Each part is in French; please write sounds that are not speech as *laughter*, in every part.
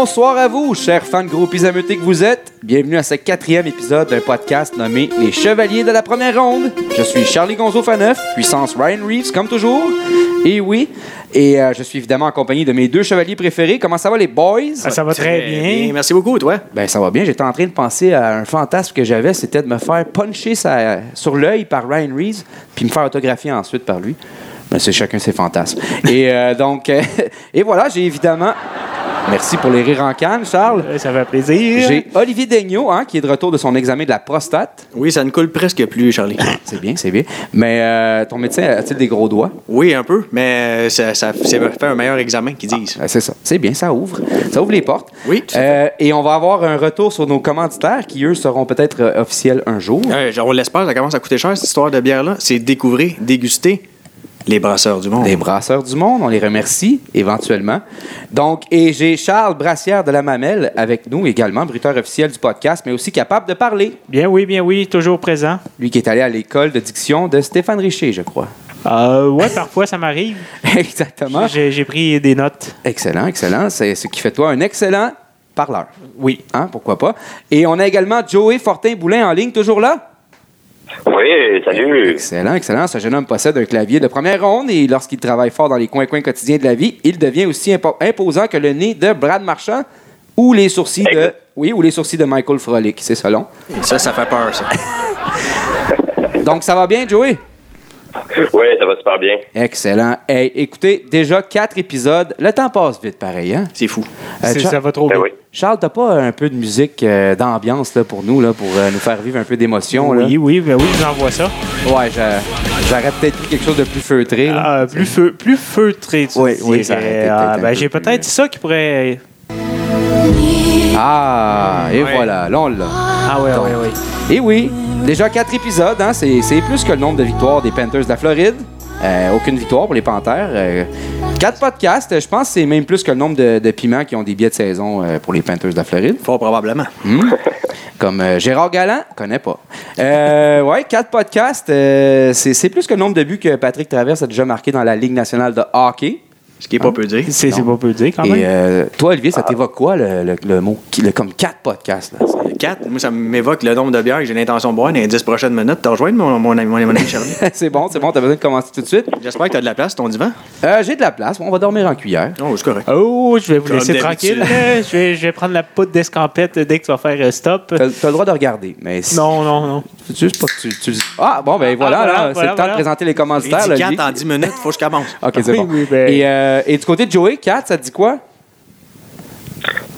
Bonsoir à vous, chers fans de groupies ameutés que vous êtes. Bienvenue à ce quatrième épisode d'un podcast nommé Les Chevaliers de la Première Ronde. Je suis Charlie Gonzo Faneuf, puissance Ryan Reeves comme toujours. Et oui, et euh, je suis évidemment accompagné de mes deux chevaliers préférés. Comment ça va les boys? Ah, ça va très, bien. Merci beaucoup, toi. Ben ça va bien. J'étais en train de penser à un fantasme que j'avais, c'était de me faire puncher sa- sur l'œil par Ryan Reeves, puis me faire autographier ensuite par lui. Mais c'est chacun ses fantasmes. et euh, donc, euh, *laughs* et voilà, j'ai évidemment. Merci pour les rires en canne, Charles. Ça fait plaisir. J'ai Olivier Daigneault, hein, qui est de retour de son examen de la prostate. Oui, ça ne coule presque plus, Charlie. C'est bien, c'est bien. Mais euh, ton médecin a-t-il des gros doigts? Oui, un peu, mais ça, ça, ça fait un meilleur examen qu'ils disent. Euh, C'est ça. C'est bien, ça ouvre. Ça ouvre les portes. Oui, Euh, et on va avoir un retour sur nos commanditaires qui, eux, seront peut-être officiels un jour. Euh, genre, on l'espère, ça commence à coûter cher, cette histoire de bière-là. C'est découvrir, déguster les brasseurs du monde. Des brasseurs du monde, on les remercie éventuellement. Donc, et j'ai Charles Brassière de la Mamelle avec nous également, bruteur officiel du podcast, mais aussi capable de parler. Bien oui, bien oui, toujours présent. Lui qui est allé à l'école de diction de Stéphane Richer, je crois. Euh, ouais, parfois ça m'arrive. *laughs* Exactement. J'ai pris des notes. Excellent, excellent. C'est ce qui fait de toi un excellent parleur. Oui. Hein, pourquoi pas. Et on a également Joey Fortin-Boulin en ligne, toujours là? Oui, salut. Excellent, excellent. Ce jeune homme possède un clavier de première ronde et lorsqu'il travaille fort dans les coins-coins quotidiens de la vie, il devient aussi impo- imposant que le nez de Brad Marchand ou les sourcils de... Oui, ou les sourcils de Michael Frolic, c'est selon. Ça, ça fait peur, ça. *laughs* Donc, ça va bien, Joey? Oui, ça va super bien. Excellent. Hey, écoutez, déjà quatre épisodes. Le temps passe vite, pareil, hein? C'est fou. Euh, Char- ça va trop Ben vite. oui. Charles, t'as pas un peu de musique euh, d'ambiance là, pour nous, là, pour euh, nous faire vivre un peu d'émotion? là? Oui, oui, ben oui, je vous envoie ça. Ouais, j'a- j'aurais peut-être pris quelque chose de plus feutré. là. Ah, plus, feu, plus feutré, tu Oui, oui, ça aurait été peut-être Ah, un ben, peu j'ai plus- peut-être ça qui pourrait. Ah, et Ouais. voilà, là on l'a. Ah, ouais, Donc, ouais, ouais. Et oui, déjà quatre épisodes, hein, c'est c'est plus que le nombre de victoires des Panthers de la Floride. Euh, aucune victoire pour les Panthers. Euh, quatre podcasts, je pense que c'est même plus que le nombre de, de piments qui ont des billets de saison euh, pour les Panthers de la Floride. Fort probablement. Comme euh, Gérard Galland, connais pas. Euh, ouais, quatre podcasts, euh, c'est c'est plus que le nombre de buts que Patrick Traverse a déjà marqué dans la Ligue nationale de hockey. Ce qui est pas peu dire. C'est pas peu dire quand Et même. euh, toi, Olivier, ça t'évoque quoi le, le- le mot le- comme quatre podcasts? Là? 4, moi, ça m'évoque le nombre de bières que j'ai l'intention de boire dans les 10 prochaines minutes. T'as rejoint mon, mon, ami- mon ami *laughs* Charlie. c'est bon, c'est bon, t'as besoin de commencer tout de suite. J'espère que t'as de la place, ton divan. Euh, J'ai de la place, on va dormir en cuillère. Oh, c'est correct. Oh, je vais vous Comme laisser tranquille. là. *laughs* Je vais, je vais prendre la poudre d'escampette dès que tu vas faire euh, stop. T'as t'as le droit de regarder, mais si- Non, non, non. c'est juste pas que tu, tu Ah, bon, ben voilà, Ah, voilà, là, c'est voilà, le temps voilà. de présenter les là, 4 Olivier. en 10 minutes, faut que je commence. *laughs* Ok, c'est Oui, bon. oui, ben- et, euh, et du côté de Joey, 4, ça te dit quoi?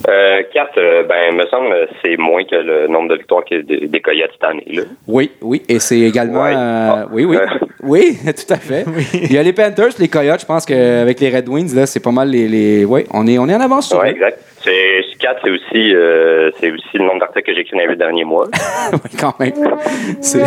Euh, 4, ben, me semble que c'est moins que le nombre de victoires que des, des Coyotes cette année. Là. Oui, oui, et c'est également. Ouais. euh, Ah. oui, oui. Euh. *laughs* Oui, *laughs* tout à fait. Il y a les Panthers, les Coyotes, je pense qu'avec les Red Wings, là, c'est pas mal les. les... Oui, on est, on est en avance sur Oui, eux. exact. C'est 4, c'est aussi, euh, c'est aussi le nombre d'articles que j'ai écrit dans les derniers mois. *laughs* oui, quand même. C'est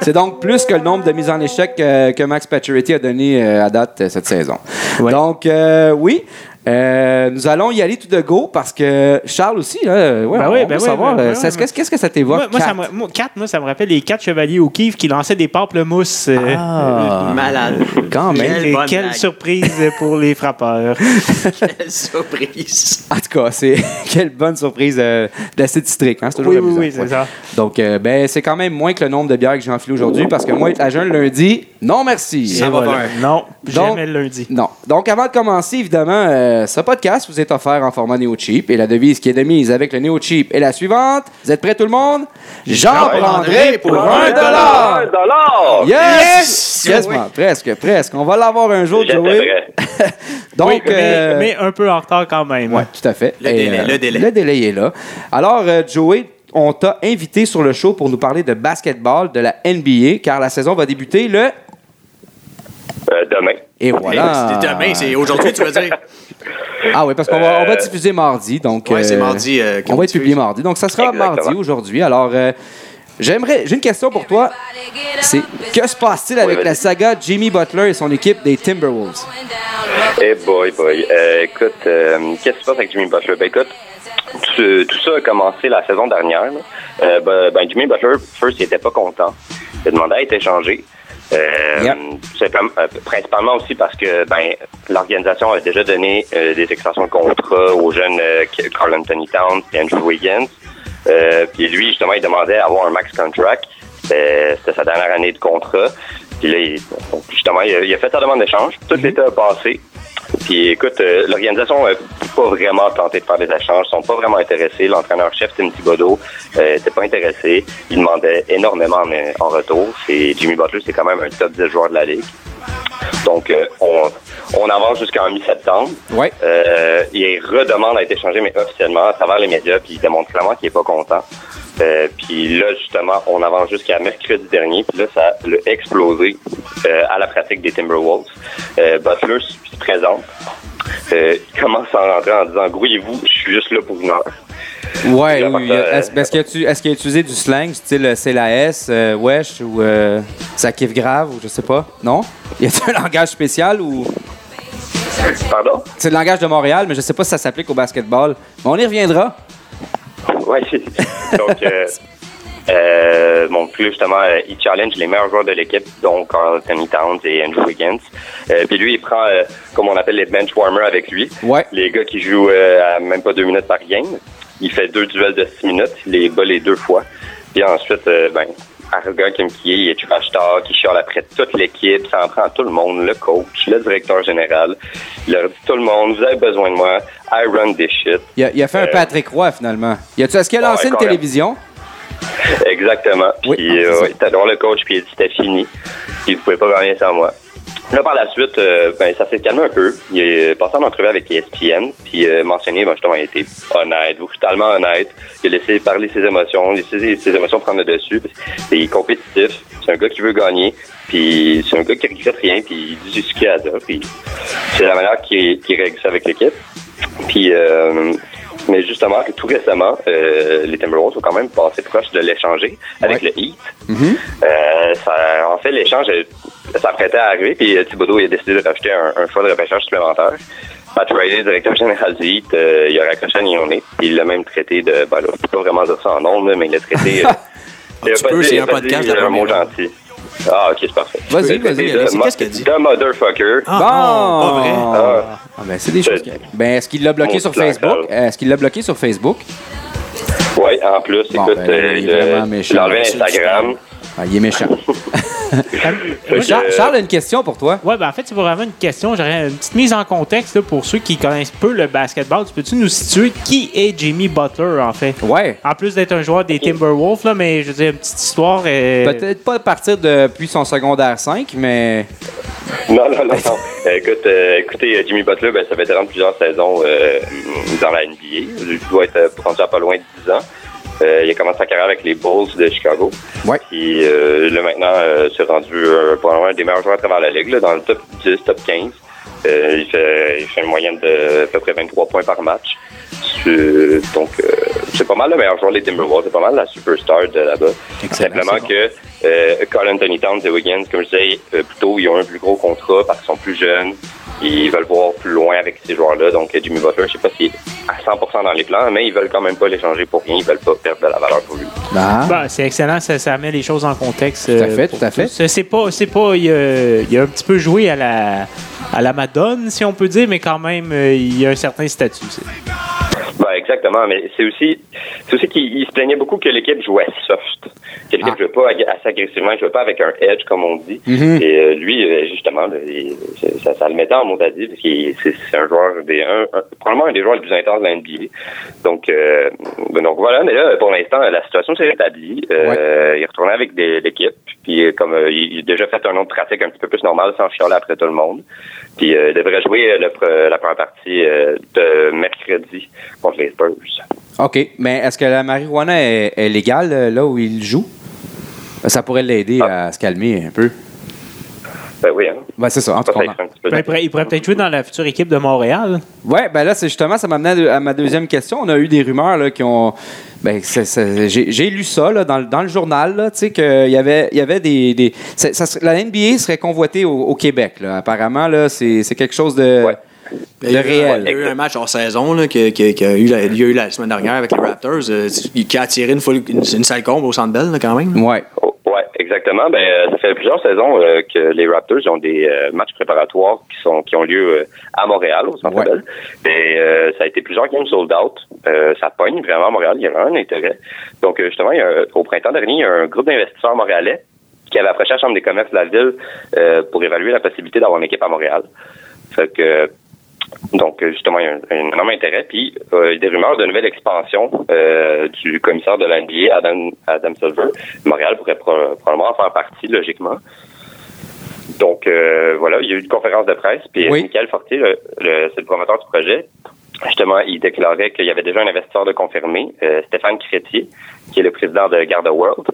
c'est donc plus que le nombre de mises en échec euh, que Max Pacioretty a donné euh, à date euh, cette saison. Ouais. Donc, euh, oui. Euh, nous allons y aller tout de go parce que Charles aussi, là, ouais, Ben on oui, veut ben oui, savoir, ben euh, oui, qu'est-ce que ça t'évoque? Moi, moi, ça me, moi, quatre, moi, ça me rappelle les quatre chevaliers au Kiev qui lançaient des pamplemousses. euh, Ah, Malade. quand même. Quelle, Quelle surprise pour les frappeurs. *laughs* Quelle surprise. En tout cas, c'est *laughs* quelle bonne surprise euh, d'acide citrique. Hein? C'est toujours Oui, oui, amusant. oui, c'est Ouais. ça. Donc, euh, ben, c'est quand même moins que le nombre de bières que j'ai enfilé aujourd'hui parce que moi, être à jeun le lundi, non merci. Ça va voilà. faire. Non, Donc- jamais le lundi. Non. Donc, avant de commencer, évidemment, euh, ce podcast vous est offert en format Neo Cheap et la devise qui est de mise avec le Neo Cheap est la suivante. Vous êtes prêts, tout le monde? J'en prendrai pour un Un dollar! dollar! Yes! Yes! Presque, presque. On va l'avoir un jour, Joey. prêt. *laughs* Donc, Oui, mais, euh, mais un peu en retard quand même. Oui, tout à fait. Le délai, le délai. Le délai est là. Alors, euh, Joey, on t'a invité sur le show pour nous parler de basketball de la NBA, car la saison va débuter le... Euh, demain. Et voilà. C'est demain, c'est aujourd'hui, tu veux dire? *laughs* Ah oui, parce qu'on va, on va diffuser mardi. Donc, Ouais, c'est euh, mardi. euh, qu'on on va être publié mardi. Donc, ça sera Exactement. mardi aujourd'hui. Alors, euh, j'aimerais... J'ai une question pour toi. C'est que se passe-t-il avec la saga Jimmy Butler et son équipe des Timberwolves? Eh boy, boy. Euh, écoute, euh, qu'est-ce qui se passe avec Jimmy Butler? Ben écoute, tout, tout ça a commencé la saison dernière. Euh, ben, ben, Jimmy Butler, first, il était pas content. Il a demandé à être échangé. Euh, Yep. simplement- euh, principalement aussi parce que ben l'organisation a déjà donné euh, des extensions de contrat aux jeunes euh, Carl Anthony Towns et Andrew Wiggins. Euh, puis lui, justement, il demandait à avoir un max contract. C'était sa dernière année de contrat. Puis là, il- justement, il a, il a fait sa demande d'échange. Tout l'été a passé. Puis écoute, euh, l'organisation pas vraiment tenté de faire des échanges, ils sont pas vraiment intéressés. L'entraîneur-chef Tim Thibodeau n'était pas intéressé. Il demandait énormément en, en retour. C'est Jimmy Butler, c'est quand même un top 10 joueur de la ligue. Donc euh, on, on avance jusqu'en mi-septembre. Ouais. Euh, il redemande à être échangé, mais officiellement, à travers les médias, puis il démontre clairement qu'il est pas content. Euh, puis là, justement, on avance jusqu'à mercredi dernier, puis là, ça a explosé euh, à la pratique des Timberwolves. Euh, Butler se présente. Euh, il commence à rentrer en disant Grouillez-vous, je suis juste là pour une heure. Ouais, oui. Est-ce est-ce qu'il a, tu- qu'il a utilisé du slang, style euh, c'est la S, euh, wesh, ou euh, ça kiffe grave, ou je sais pas? Non? Y a-t-il un langage spécial ou? Pardon? C'est le langage de Montréal, mais je sais pas si ça s'applique au basketball. Mais on y reviendra. Ouais. *laughs* Donc, *laughs* euh, euh, puis là, justement, euh, il challenge les meilleurs joueurs de l'équipe, dont Carl Anthony Towns et Andrew Wiggins. Euh, puis lui, il prend, euh, comme on appelle les bench warmers avec lui. Ouais. Les gars qui jouent euh, à même pas deux minutes par game. Il fait deux duels de six minutes, il les bat les deux fois. Puis ensuite, euh, ben, arrogant comme qui est, il est trash talk, il chiale après toute l'équipe, ça en prend tout le monde, le coach, le directeur général. Il leur dit tout le monde, vous avez besoin de moi, I run this shit. Il a, il a fait un Euh, Patrick Roy, finalement. Y a-tu- Est-ce qu'il a lancé Ouais, une même. *laughs* Exactement. Puis Oui, euh, ouais, t'as droit le coach, puis il dit c'était fini. Puis vous pouvez pas gagner sans moi. Là, par la suite, euh, ben, ça s'est calmé un peu. Il est passé en entrevue avec ESPN, puis euh, mentionné, ben, justement, il été honnête, brutalement honnête. Il a laissé parler ses émotions, laissé ses émotions prendre le dessus. Il est compétitif, c'est un gars qui veut gagner, puis c'est un gars qui regrette rien, puis il dit ce qu'il a à dire, puis c'est la manière qu'il règle ça avec l'équipe. Puis, euh, mais justement, tout récemment, euh, les Timberwolves sont quand même passés proches de l'échanger avec le Heat. Euh, ça, en fait, l'échange euh, s'apprêtait à arriver, puis euh, Thibodeau il a décidé de rajouter un, un choix de repêchage supplémentaire. Pat Riley, directeur général du Heat, euh, il a raccroché un nez. Il l'a même traité de... Ben là, je peux pas vraiment dire ça en nombre, mais il l'a traité... *laughs* euh, il a tu pas peux, c'est un podcast, un mot gentil. Ah, ok, c'est parfait. Vas-y, vas-y, Alexis, mo- qu'est-ce qu'il a dit? De motherfucker. Ah, bon! non, pas vrai. Ah. Ah, ben, c'est des choses qui arrivent. Ben, est-ce qu'il l'a bloqué Mon sur plan, Facebook? Est-ce qu'il l'a bloqué sur Facebook? Oui, en plus, Bon, écoute, ben, euh, il méchant. a enlevé Instagram. Ah, il est méchant. *laughs* Fait Charles, a une question pour toi. Ouais, ben en fait, c'est vraiment une question. J'aurais une petite mise en contexte là, pour ceux qui connaissent peu le basketball. Tu peux-tu nous situer qui est Jimmy Butler, en fait? Ouais. En plus d'être un joueur des Timberwolves, là, mais je veux dire, une petite histoire. euh, Peut-être pas à partir depuis son secondaire 5, mais. *laughs* Non, non, non, non. Euh, écoute, euh, écoutez, euh, Jimmy Butler, ben, ça fait durant plusieurs saisons euh, dans la NBA. Il doit être euh, rendu à pas loin de 10 ans. Euh, il a commencé sa carrière avec les Bulls de Chicago. Ouais. Puis euh, là, maintenant, euh, c'est rendu euh, probablement un des meilleurs joueurs à travers la ligue, là, dans le top 10, top 15. Euh, il, fait, il fait une moyenne de à peu près 23 points par match. C'est- Donc, euh, c'est pas mal le meilleur joueur des Timberwolves. C'est pas mal la superstar de là-bas. Simplement bon. que euh, Carl Anthony Towns et Wiggins, comme je disais, euh, plutôt, ils ont un plus gros contrat parce qu'ils sont plus jeunes. Ils veulent voir plus loin avec ces joueurs-là. Donc, euh, Jimmy Butler, je sais pas s'il est à 100% dans les plans, mais ils veulent quand même pas l'échanger pour rien. Ils veulent pas perdre de la valeur pour lui. Ah. Ben, c'est excellent, ça, ça met les choses en contexte. Tout à euh, fait, tout à fait. C'est pas, c'est pas, il a, il a un petit peu joué à la, à la Madone, si on peut dire, mais quand même, il a un certain statut. Exactement, mais c'est aussi, c'est aussi qu'il il se plaignait beaucoup que l'équipe jouait soft. Que l'équipe Ah. jouait pas ag- assez agressivement, il jouait pas avec un edge, comme on dit. Mhm. Et euh, lui, euh, justement, là, il- c'est- ça, ça le mettait en mot à dire, parce qu'il c'est un joueur, des, un, un- probablement un des joueurs les plus intenses de la NBA. Donc, euh, ben, donc voilà, mais là, pour l'instant, la situation s'est rétablie. Euh, Il est retourné avec l'équipe, puis euh, comme il, a déjà fait un autre pratique un petit peu plus normal, sans chialer après tout le monde. Puis il devrait jouer le la première partie de mercredi contre les Spurs. OK. Mais est-ce que la marijuana est, est légale là où il joue? Ça pourrait l'aider Ah. à se calmer un peu. Ben oui, hein. Ben, c'est ça. En tout cas, Ben, il pourrait, peut-être jouer dans la future équipe de Montréal. Ouais, ben là, c'est justement, ça m'amenait à, à ma deuxième question. On a eu des rumeurs là, qui ont. Ben, j'ai lu ça là, dans, le- dans le journal, tu sais, qu'il y avait, il y avait des. ça la NBA serait convoitée au, au Québec, là. Apparemment, là, c'est quelque chose de. Ouais. Il y, a de eu, réel. il y a eu un match hors saison là, qui, qui- qui a eu la, il y a eu la semaine dernière avec les Raptors, euh, qui a attiré une, foule- une, une sale comble au Centre Bell là, quand même. là. Ouais. Exactement. Ben, euh, ça fait plusieurs saisons euh, que les Raptors ont des euh, matchs préparatoires qui sont qui ont lieu euh, à Montréal, au Centre Ouais. Bell. Et ça a été plusieurs games sold out. Ça pogne vraiment à Montréal. Il y a un intérêt. Donc, justement, il y a un- au printemps dernier, il y a un groupe d'investisseurs montréalais qui avait approché la Chambre des commerces de la ville pour évaluer la possibilité d'avoir une équipe à Montréal. Fait que donc, euh, justement, il y a un, énorme intérêt. Puis, euh, il y a des rumeurs de nouvelle expansion euh, du commissaire de l'NBA, Adam, Adam Silver. Montréal pourrait pro- probablement en faire partie, logiquement. Donc, euh, voilà, il y a eu une conférence de presse. Puis, Oui. Michael Fortier, le, le- c'est le promoteur du projet, justement, il déclarait qu'il y avait déjà un investisseur de confirmé, Stéphane Crétier, qui est le président de Garda World.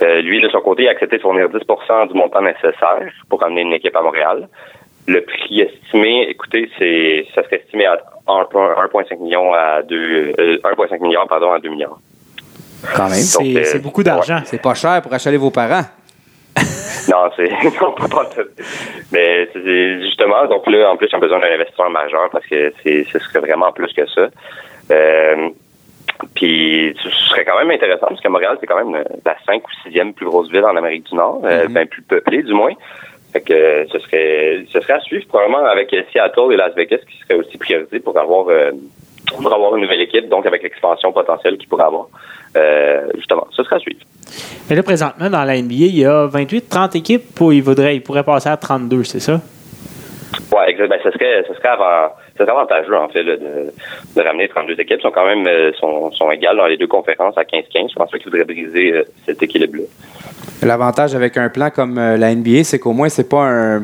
Lui, de son côté, a accepté de fournir 10% du montant nécessaire pour amener une équipe à Montréal. Le prix estimé, écoutez, c'est ça serait estimé à 1,5 million à 2 euh, 1,5 milliard pardon à 2 milliards. Quand même. C'est euh, c'est beaucoup d'argent. C'est pas cher pour achaler vos parents. *laughs* Non, c'est *laughs* non, pas. Mais justement donc là en plus ils ont besoin d'un investisseur majeur parce que c'est ce serait vraiment plus que ça. Euh, puis ce serait quand même intéressant parce que Montréal c'est quand même la 5 ou sixième plus grosse ville en Amérique du Nord, euh, Mhm. ben plus peuplée du moins. Fait que euh, ce serait ce serait à suivre probablement avec Seattle et Las Vegas qui serait aussi priorisé pour avoir euh, pour avoir une nouvelle équipe, donc avec l'expansion potentielle qu'il pourrait avoir. Euh, justement, ce serait à suivre. Mais là, présentement, dans la NBA, il y a 28-30 équipes où il, voudrait, il pourrait passer à 32, c'est ça? Ouais, exact. Ben, ce serait, ce serait avant, ce serait avantageux, en fait, là, de, de ramener 32 équipes. Ils sont quand même, euh, sont, sont égales dans les deux conférences à 15-15. Je pense pas qu'ils voudraient briser euh, cet équilibre-là. L'avantage avec un plan comme euh, la NBA, c'est qu'au moins, c'est pas un,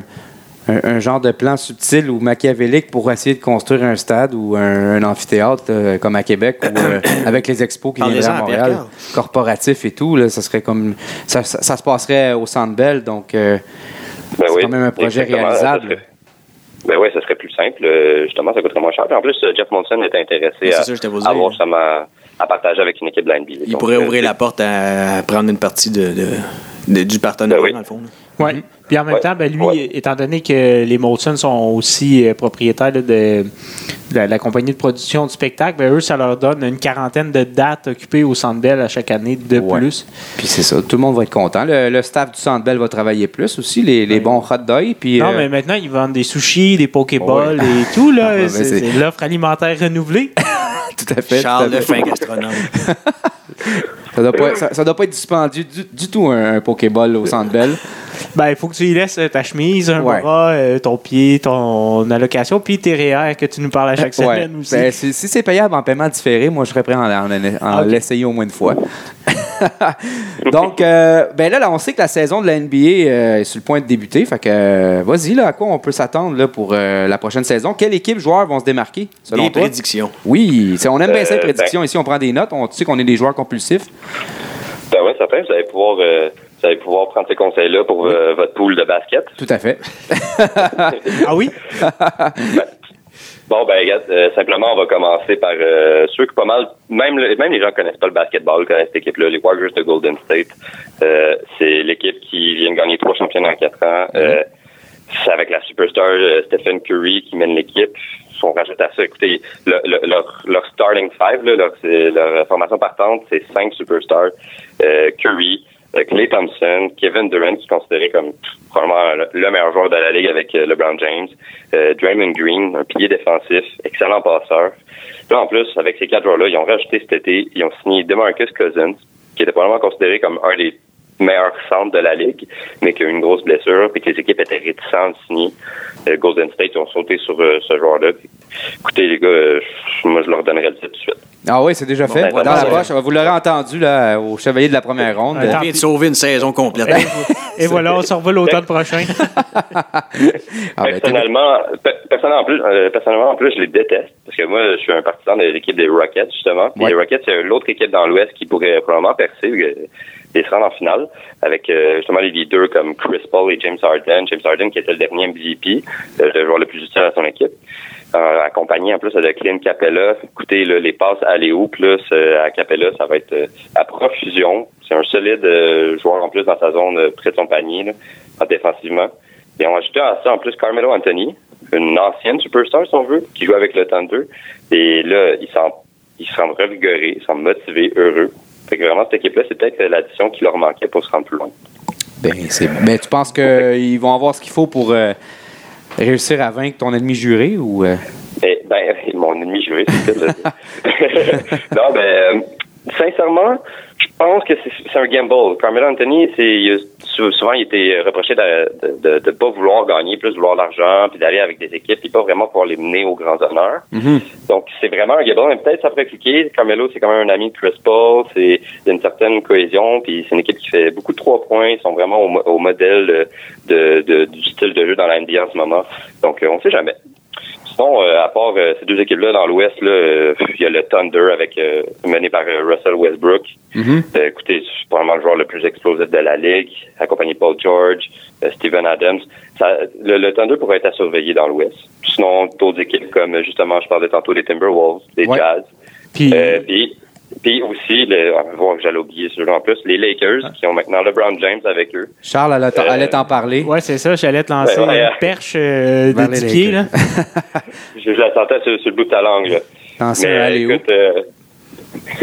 un- un genre de plan subtil ou machiavélique pour essayer de construire un stade ou un, un amphithéâtre euh, comme à Québec ou euh, *coughs* avec les expos qui viendraient à à Montréal, Carl. corporatifs et tout. Là, ça serait comme ça, ça- ça se passerait au Centre Bell, donc euh, Ben c'est oui, quand même un projet réalisable. Ça serait- Ben oui, ça serait plus simple. Justement, ça coûterait moins cher. Puis en plus, Jeff Monson est intéressé c'est à, ça, à avoir dire. justement à partager avec une équipe de la NBA. Il Donc, pourrait euh, ouvrir la porte à prendre une partie de, de- de- du partenariat, Ben oui. dans le fond. Oui. Puis en même Ouais. temps, ben, lui, Ouais. étant donné que les Molson sont aussi euh, propriétaires là, de, de la, la compagnie de production du spectacle, ben, eux, ça leur donne une quarantaine de dates occupées au Centre Bell à chaque année de Ouais. plus. Puis c'est ça, tout le monde va être content. Le, le staff du Centre Bell va travailler plus aussi, les, les bons hot dogs. Puis, Non, euh, mais maintenant, ils vendent des sushis, des pokéballs Ouais. et tout. Là, *laughs* Ah, c'est l'offre alimentaire renouvelée. *laughs* tout à fait. Charles le fin gastronome. *laughs* Ça doit, pas, ça, ça doit pas être dispendieux du, du tout, un, un Pokéball au Centre Bell. Ben, il faut que tu y laisses euh, ta chemise, un Ouais. bras, euh, ton pied, ton allocation, puis tes REER que tu nous parles à chaque Ouais. semaine aussi. Ben, si si c'est payable en paiement différé, moi, je serais prêt à en, en- en Ok. l'essayer au moins une fois. *laughs* Donc, euh, ben là, là, on sait que la saison de la NBA euh, est sur le point de débuter. Fait que, euh, vas-y, là, à quoi on peut s'attendre là, pour euh, la prochaine saison? Quelle équipe joueurs vont se démarquer, selon Des toi? prédictions. Oui, on aime bien ça, les Euh, prédictions. Ici, on prend des notes. On tu sais qu'on est des joueurs compulsifs. Ben oui, certain. Vous allez pouvoir, euh, vous allez pouvoir prendre ces conseils-là pour euh, votre pool de basket. Tout à fait. *laughs* Ah oui? *laughs* Bon, ben, regarde, euh, simplement, on va commencer par euh, ceux qui pas mal, même, le- même les gens qui connaissent pas le basketball, connaissent cette équipe-là, les Warriors de Golden State. Euh, c'est l'équipe qui vient de gagner trois championnats en quatre ans. Euh, c'est avec la superstar euh, Stephen Curry qui mène l'équipe. Si on rajoute à ça, écoutez, le- le- leur, leur starting five, là, leur, c'est- leur formation partante, c'est cinq superstars. Euh, Curry, Clay Thompson, Kevin Durant, qui est considéré comme probablement le, le meilleur joueur de la ligue avec euh, LeBron James, euh, Draymond Green, un pilier défensif, excellent passeur. Là, en plus, avec ces quatre joueurs-là, ils ont rajouté cet été, ils ont signé DeMarcus Cousins, qui était probablement considéré comme un des meilleurs centres de la ligue, mais qui a eu une grosse blessure, puis que les équipes étaient réticentes de signer. Euh, Golden State ils ont sauté sur ce joueur-là. Écoutez, les gars, moi, je leur donnerais le titre tout de suite. Ah oui, c'est déjà fait. ben, Dans la ouais. poche, vous l'aurez entendu là, au Chevalier de la première ronde. On vient de sauver une saison complète. Et voilà, on se revoit l'automne prochain. *laughs* Ah, ben, personnellement, pe- personnellement, en plus, euh, personnellement, en plus, je les déteste. Parce que moi, je suis un partisan de l'équipe des Rockets, justement. Puis Ouais. les Rockets, c'est l'autre équipe dans l'Ouest qui pourrait probablement percer et se rendre en finale. Avec euh, justement les leaders comme Chris Paul et James Harden. James Harden qui était le dernier MVP, euh, le joueur le plus utile à son équipe. Euh, accompagné en plus de Clint Capella. Écoutez, là, les passes à Léo plus euh, à Capella, ça va être euh, à profusion. C'est un solide joueur en plus dans sa zone près de son panier, là, en défensivement. Et on a ajouté à ça en plus Carmelo Anthony, une ancienne superstar si on veut, qui joue avec le Thunder. Et là, il semble, il semble revigoré, il semble motivé, heureux. Fait que vraiment, cette équipe-là, c'est peut-être l'addition qui leur manquait pour se rendre plus loin. Ben, c'est... ben tu penses qu'ils vont avoir ce qu'il faut pour euh, réussir à vaincre ton ennemi juré ou. euh? Eh, ben, *laughs* mon ennemi juré, c'est ça. *laughs* non, ben, euh, sincèrement, je pense que c'est un gamble. Carmelo Anthony, c'est souvent il était reproché de de, de, de pas vouloir gagner, plus vouloir l'argent, puis d'aller avec des équipes, puis pas vraiment pouvoir les mener aux grands honneurs. Donc c'est vraiment un gamble, mais peut-être ça pourrait cliquer. Carmelo, c'est quand même un ami de Chris Paul, c'est il y a une certaine cohésion, puis c'est une équipe qui fait beaucoup de trois points, ils sont vraiment au, au modèle de, de- du style de jeu dans la NBA en ce moment. Donc euh, on sait jamais. Sinon, euh, à part euh, ces deux équipes-là dans l'Ouest, euh, il y a le Thunder avec euh, mené par Russell Westbrook. Euh, écoutez, c'est probablement le joueur le plus explosif de la ligue, accompagné de Paul George, Steven Adams. Ça, le, le Thunder pourrait être à surveiller dans l'Ouest. Sinon, d'autres équipes comme justement, je parlais tantôt des Timberwolves, des Ouais. Jazz. Puis, Euh, puis, puis aussi, le, on va voir que j'allais oublier celui-là en plus, les Lakers qui ont maintenant LeBron James avec eux. Charles allait, t'en- Euh, allait t'en parler. ouais, c'est ça, j'allais te lancer Ouais, ouais, une perche euh, de les 10 pieds, là. *laughs* Je, je la sentais sur, sur le bout de ta langue. Là. Allez où? écoute, euh, *laughs*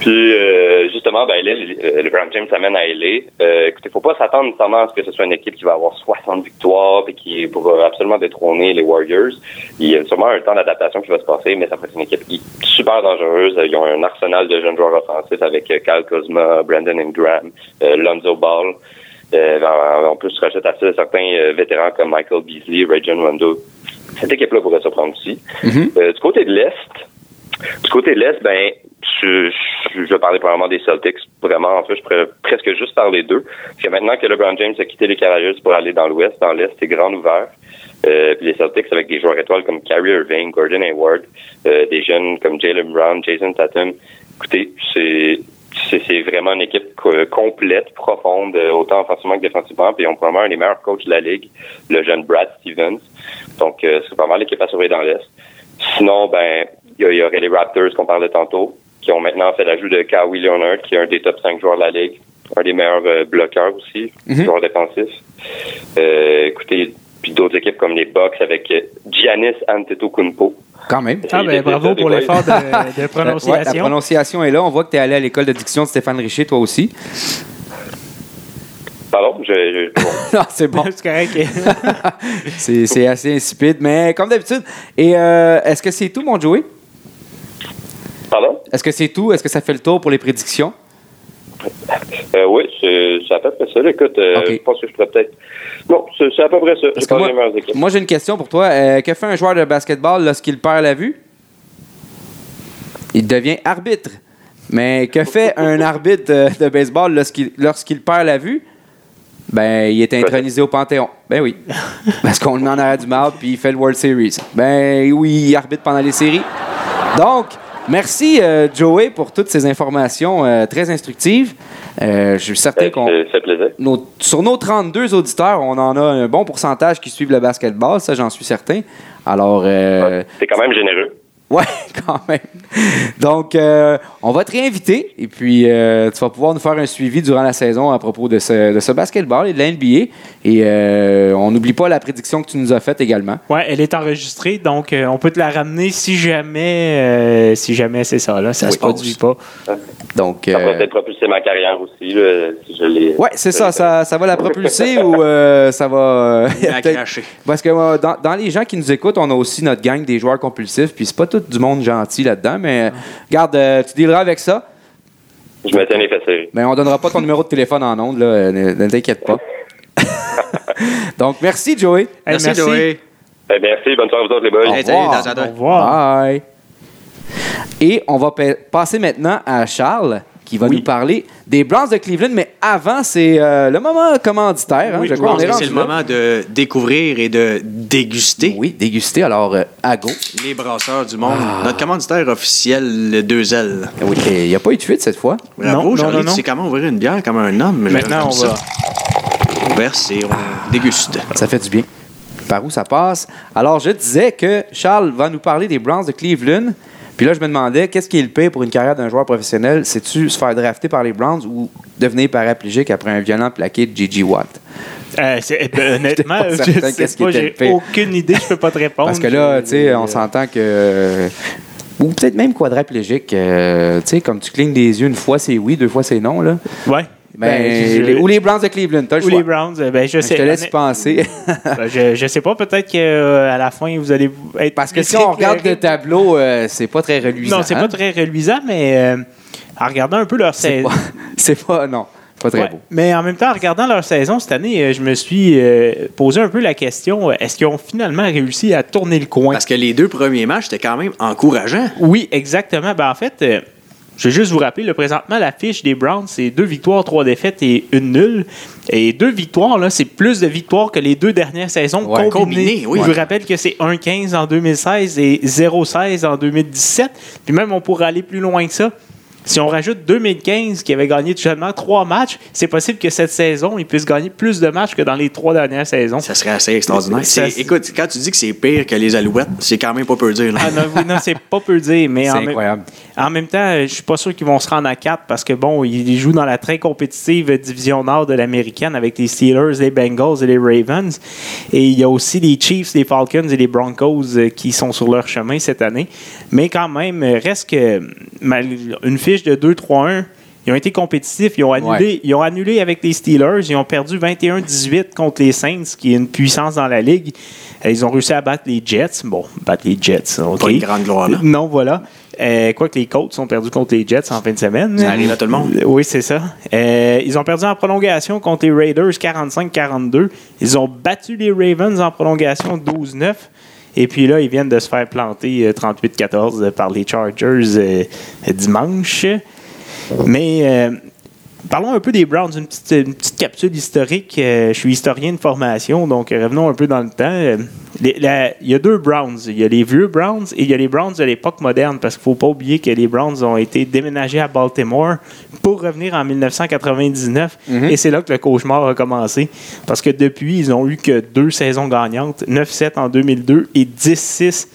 Puis euh, justement, ben là, le, le Brown James s'amène à LA. Euh, écoutez, faut pas s'attendre nécessairement à ce que ce soit une équipe qui va avoir 60 victoires et qui pourra absolument détrôner les Warriors. Il y a sûrement un temps d'adaptation qui va se passer, mais ça va être une équipe qui- super dangereuse. Ils ont un arsenal de jeunes joueurs offensifs avec euh, Kyle Kuzma, Brandon Ingram, euh, Lonzo Ball. Euh, en, en plus, tu rajoutes à ça certains euh, vétérans comme Michael Beasley, Rajon Rondo. Cette équipe-là pourrait surprendre aussi. Euh, du côté de l'Est, du côté de l'Est, ben, je, je, vais parler probablement des Celtics. Vraiment, en fait, je pourrais presque juste parler d'eux. Parce que maintenant que LeBron James a quitté les Cavaliers pour aller dans l'Ouest, dans l'Est, c'est grand ouvert. Euh, puis les Celtics avec des joueurs étoiles comme Kyrie Irving, Gordon Hayward, euh, des jeunes comme Jalen Brown, Jason Tatum. Écoutez, c'est c'est vraiment une équipe co- complète, profonde, euh, autant offensivement que défensivement. Puis ont probablement un des meilleurs coachs de la ligue, le jeune Brad Stevens. Donc, euh, c'est vraiment l'équipe à surveiller dans l'Est. Sinon, ben, il y, a- il y aurait les Raptors qu'on parlait tantôt, qui ont maintenant fait l'ajout de Kawhi Leonard, qui est un des top 5 joueurs de la ligue, un des meilleurs euh, bloqueurs aussi, joueur défensif. Euh, écoutez, puis d'autres équipes comme les Bucks avec euh, Giannis Antetokounmpo. Quand même. Ah, ben, bravo pour l'effort de, *laughs* de Ouais, la prononciation. prononciation est là. On voit que tu es allé à l'école de diction de Stéphane Richer, toi aussi. Pardon, je, je- bon. *laughs* non, c'est bon. c'est correct. *laughs* C'est c'est assez insipide, mais comme d'habitude. Et euh, est-ce que c'est tout, mon Joey? Pardon? Est-ce que c'est tout? Est-ce que ça fait le tour pour les prédictions? Euh, oui, c'est à peu près ça. Écoute, euh, je pense que je pourrais peut-être. Non, c'est à peu près ça. Que moi, moi j'ai une question pour toi. Euh, que fait un joueur de basketball lorsqu'il perd la vue? Il devient arbitre. Mais que fait *laughs* un arbitre de, de baseball lorsqu'il lorsqu'il perd la vue? Ben, il est intronisé au Panthéon. Ben oui. *laughs* Parce qu'on le met en arrière du marbre puis il fait le World Series. Ben oui, il arbitre pendant les séries. Donc, merci euh, Joey pour toutes ces informations euh, très instructives. Euh, je suis certain Euh, qu'on c'est- nos- sur nos 32 auditeurs, on en a un bon pourcentage qui suivent le basketball, ça j'en suis certain. Alors, euh, C'est quand même généreux. Ouais, *laughs* quand même. Donc, euh, on va te réinviter et puis euh, tu vas pouvoir nous faire un suivi durant la saison à propos de ce, de ce basketball et de la NBA. Et euh, on n'oublie pas la prédiction que tu nous as faite également. Ouais, elle est enregistrée, donc euh, on peut te la ramener si jamais, euh, si jamais c'est ça, là, ça Oui. se produit pas. Donc, Ça pourrait euh, peut-être propulser ma carrière aussi, là, si je l'ai. ouais, c'est ça, ça. Ça va la propulser ou euh, ça va. euh, *laughs* peut-être- cracher. Parce que euh, dans, dans les gens qui nous écoutent, on a aussi notre gang des joueurs compulsifs, puis c'est pas tout du monde gentil là-dedans, mais garde, euh, tu dealeras avec ça. Je me tiens les fesses. Mais on donnera pas ton numéro de téléphone en ondes, là, euh, ne, ne t'inquiète pas. *laughs* Donc, merci, Joey. Hey, Merci, Joey. Eh, merci, bonne soirée à vous autres, les boys. Au Hey, salut, revoir. Au. Bye. Et on va pa- passer maintenant à Charles, qui va nous parler des Browns de Cleveland, mais avant, c'est euh, le moment commanditaire. hein, Oui, je crois. c'est le là. moment de découvrir et de déguster Oui, déguster. Alors, euh, à go. les brasseurs du monde. Ah. Notre commanditaire officiel, le deux ailes. Oui, il n'y a pas eu de fuite cette fois. Bravo, Non, non, Charlie, non, sais comment ouvrir une bière comme un homme. Maintenant, on J'aime va. ça. On verse et on déguste. Ça fait du bien. Par où ça passe? Alors, je disais que Charles va nous parler des Browns de Cleveland. Puis là, je me demandais, qu'est-ce qui est le pire pour une carrière d'un joueur professionnel? C'est-tu se faire drafter par les Browns ou devenir paraplégique après un violent plaqué de Gigi Watt? Euh, c'est- ben, *laughs* honnêtement, pas je sais pas, j'ai aucune idée, je peux pas te *laughs* répondre. Parce que là, tu sais, on s'entend que... Ou peut-être même quadriplégique. euh, tu sais, comme tu clignes des yeux une fois, c'est oui, deux fois, c'est non. Là. Ouais. Ben, Ben, je- les- ou les Browns de Cleveland, t'as le Ou choix. les Browns, euh, ben, je Je sais. te laisse penser. *laughs* ben, je, je sais pas, peut-être qu'à la fin, vous allez être. Parce que si on regarde le tableau, euh, c'est pas très reluisant. Non, c'est hein? pas très reluisant, mais euh, en regardant un peu leur saison. pas, *laughs* c'est pas, non, pas très Ouais. beau. Mais en même temps, en regardant leur saison cette année, euh, je me suis euh, posé un peu la question euh, est-ce qu'ils ont finalement réussi à tourner le coin? Parce que les deux premiers matchs, c'était quand même encourageant. Oui, exactement. Ben, en fait, euh, je vais juste vous rappeler, le présentement, la fiche des Browns, c'est deux victoires, trois défaites et une nulle. Et deux victoires, là, c'est plus de victoires que les deux dernières saisons Ouais, combinées. combinées, oui. Je vous rappelle que c'est 1-15 en 2016 et 0-16 en 2017. Puis même, on pourrait aller plus loin que ça. Si on rajoute 2015, qui avait gagné seulement trois matchs, c'est possible que cette saison, ils puissent gagner plus de matchs que dans les trois dernières saisons. Ça serait assez extraordinaire. Ça- écoute, quand tu dis que c'est pire que les Alouettes, c'est quand même pas peu dire. là. Ah non, oui, non, c'est pas peu dire, mais C'est en même- incroyable. En même temps, je suis pas sûr qu'ils vont se rendre à 4 parce que, bon, ils jouent dans la très compétitive division nord de l'américaine avec les Steelers, les Bengals et les Ravens. Et il y a aussi les Chiefs, les Falcons et les Broncos euh, qui sont sur leur chemin cette année. Mais quand même, euh, reste que mal- une fiche de 2-3-1. Ils ont été compétitifs, ils ont annulé, Ouais. ils ont annulé avec les Steelers, ils ont perdu 21-18 contre les Saints, qui est une puissance dans la ligue. Euh, Ils ont réussi à battre les Jets. Bon, battre les Jets, OK. Pas une grande gloire, là. Non, voilà. Euh, quoi que les Colts ont perdu contre les Jets en fin de semaine. Ça arrive à tout le monde. Oui, c'est ça. Euh, ils ont perdu en prolongation contre les Raiders 45-42. Ils ont battu les Ravens en prolongation 12-9. Et puis là, ils viennent de se faire planter euh, 38-14 par les Chargers euh, dimanche. Mais euh, parlons un peu des Browns, une petite, une petite capsule historique. Euh, je suis historien de formation, donc euh, revenons un peu dans le temps. Euh, les- la- il y a deux Browns. Il y a les vieux Browns et il y a les Browns de l'époque moderne, parce qu'il ne faut pas oublier que les Browns ont été déménagés à Baltimore pour revenir en 1999. Et c'est là que le cauchemar a commencé, parce que depuis, ils ont eu que deux saisons gagnantes, 9-7 en 2002 et 10-6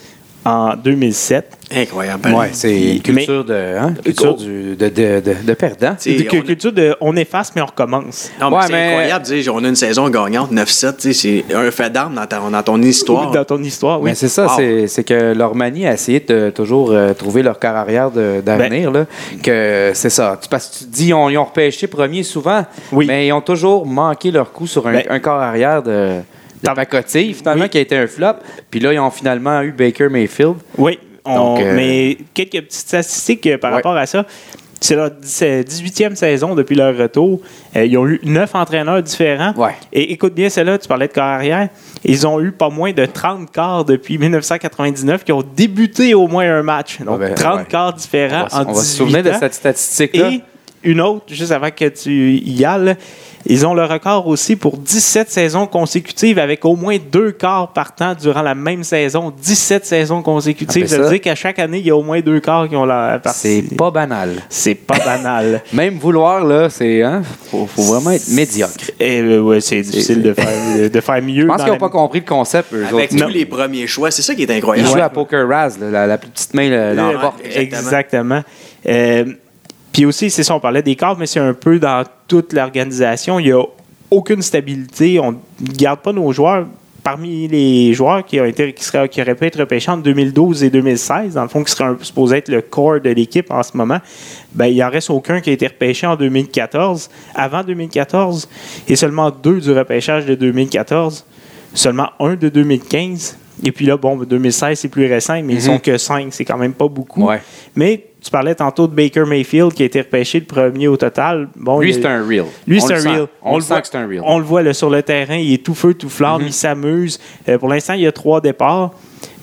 en 2007. Incroyable. Ouais, c'est une Mais- culture, de, hein, culture du- de, de, de, de perdant. C'est une culture de on efface, mais on recommence. Non, mais Ouais, c'est mais- incroyable. On a une saison gagnante, 9-7. tu sais, C'est un fait d'armes dans, ton histoire. Dans ton histoire, oui. Mais c'est ça, Wow. c'est- que leur manie a essayé de toujours euh, trouver leur corps arrière de- d'avenir. là. que c'est ça. Tu- Parce que tu te dis, on, ils ont repêché premier souvent, Oui. mais ils ont toujours manqué leur coup sur un, Ben- un corps arrière de, pacotille, finalement, Oui. qui a été un flop. Puis là, ils ont finalement eu Baker Mayfield. Oui, on- Donc, euh, mais quelques petites statistiques euh, par Ouais. rapport à ça. C'est leur 18e saison depuis leur retour. Euh, ils ont eu neuf entraîneurs différents. Ouais. Et écoute bien celle-là, tu parlais de carrière. Ils ont eu pas moins de 30 quarts depuis 1999 qui ont débuté au moins un match. Donc, Ouais, ben, 30 ouais. quarts différents On va, en on va se 18 souvenir de cette statistique-là. Une autre, juste avant que tu y ailles, ils ont le record aussi pour 17 saisons consécutives avec au moins deux quarts partant durant la même saison. 17 saisons consécutives. Ah, ben ça veut dire qu'à chaque année, il y a au moins deux quarts qui ont la partie. C'est pas banal. C'est pas banal. *laughs* Même vouloir, là, c'est. Hein, faut, faut vraiment être médiocre. Et, euh, ouais, c'est difficile de faire, de faire mieux. Je pense qu'ils n'ont la- pas compris le concept, eux Avec autres. tous les premiers choix, c'est ça qui est Ils incroyable. jouent à Poker Raz, là, la, la plus petite main là, dans Euh, la porte. Exactement. Exactement. Euh, Puis aussi, c'est ça, on parlait des cadres, mais c'est un peu dans toute l'organisation. Il n'y a aucune stabilité. On ne garde pas nos joueurs. Parmi les joueurs qui, ont été, qui, seraient, qui auraient pu être repêchés en 2012 et 2016, dans le fond, qui serait un- supposé être le corps de l'équipe en ce moment, ben, il n'en reste aucun qui a été repêché en 2014. Avant 2014, et seulement deux du repêchage de 2014, seulement un de 2015. Et puis là, bon, 2016, c'est plus récent, mais ils sont que cinq. C'est quand même pas beaucoup. Ouais. Mais tu parlais tantôt de Baker Mayfield qui a été repêché le premier au total. Bon, Lui, c'est un real. Lui, c'est un real. On, le voit- sent que c'est un real. On le voit là, sur le terrain. Il est tout feu, tout flamme. Mm-hmm. Il s'amuse. Euh, pour l'instant, il y a trois départs.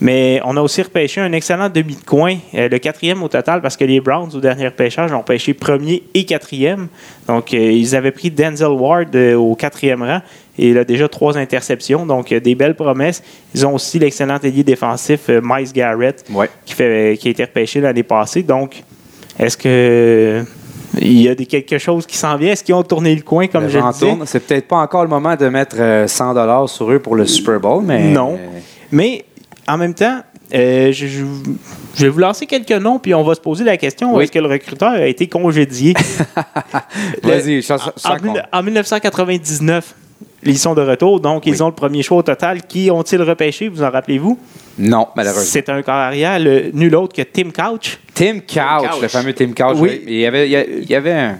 Mais on a aussi repêché un excellent demi de coin, euh, le quatrième au total, parce que les Browns, au dernier repêchage, ont pêché premier et quatrième. Donc, euh, ils avaient pris Denzel Ward euh, au quatrième rang. Et il a déjà trois interceptions. Donc, euh, des belles promesses. Ils ont aussi l'excellent ailier défensif euh, Miles Garrett, Ouais. qui, fait, qui a été repêché l'année passée. Donc, est-ce que il y a des, quelque chose qui s'en vient? Est-ce qu'ils ont tourné le coin, comme Le je le disais? C'est peut-être pas encore le moment de mettre euh, 100 dollars sur eux pour le Super Bowl, mais Non. Mais en même temps, euh, je, je- je vais vous lancer quelques noms, puis on va se poser la question Oui. est-ce que le recruteur a été congédié? *laughs* Vas-y, en, mille- en 1999? Ils sont de retour, donc ils Oui. ont le premier choix au total. Qui ont-ils repêché, vous en rappelez-vous? Non, malheureusement. C'est un corps arrière, le- nul autre que Tim Couch. Tim Couch, Couch. le fameux Tim Couch. Oui. oui. Il y avait, il y avait un,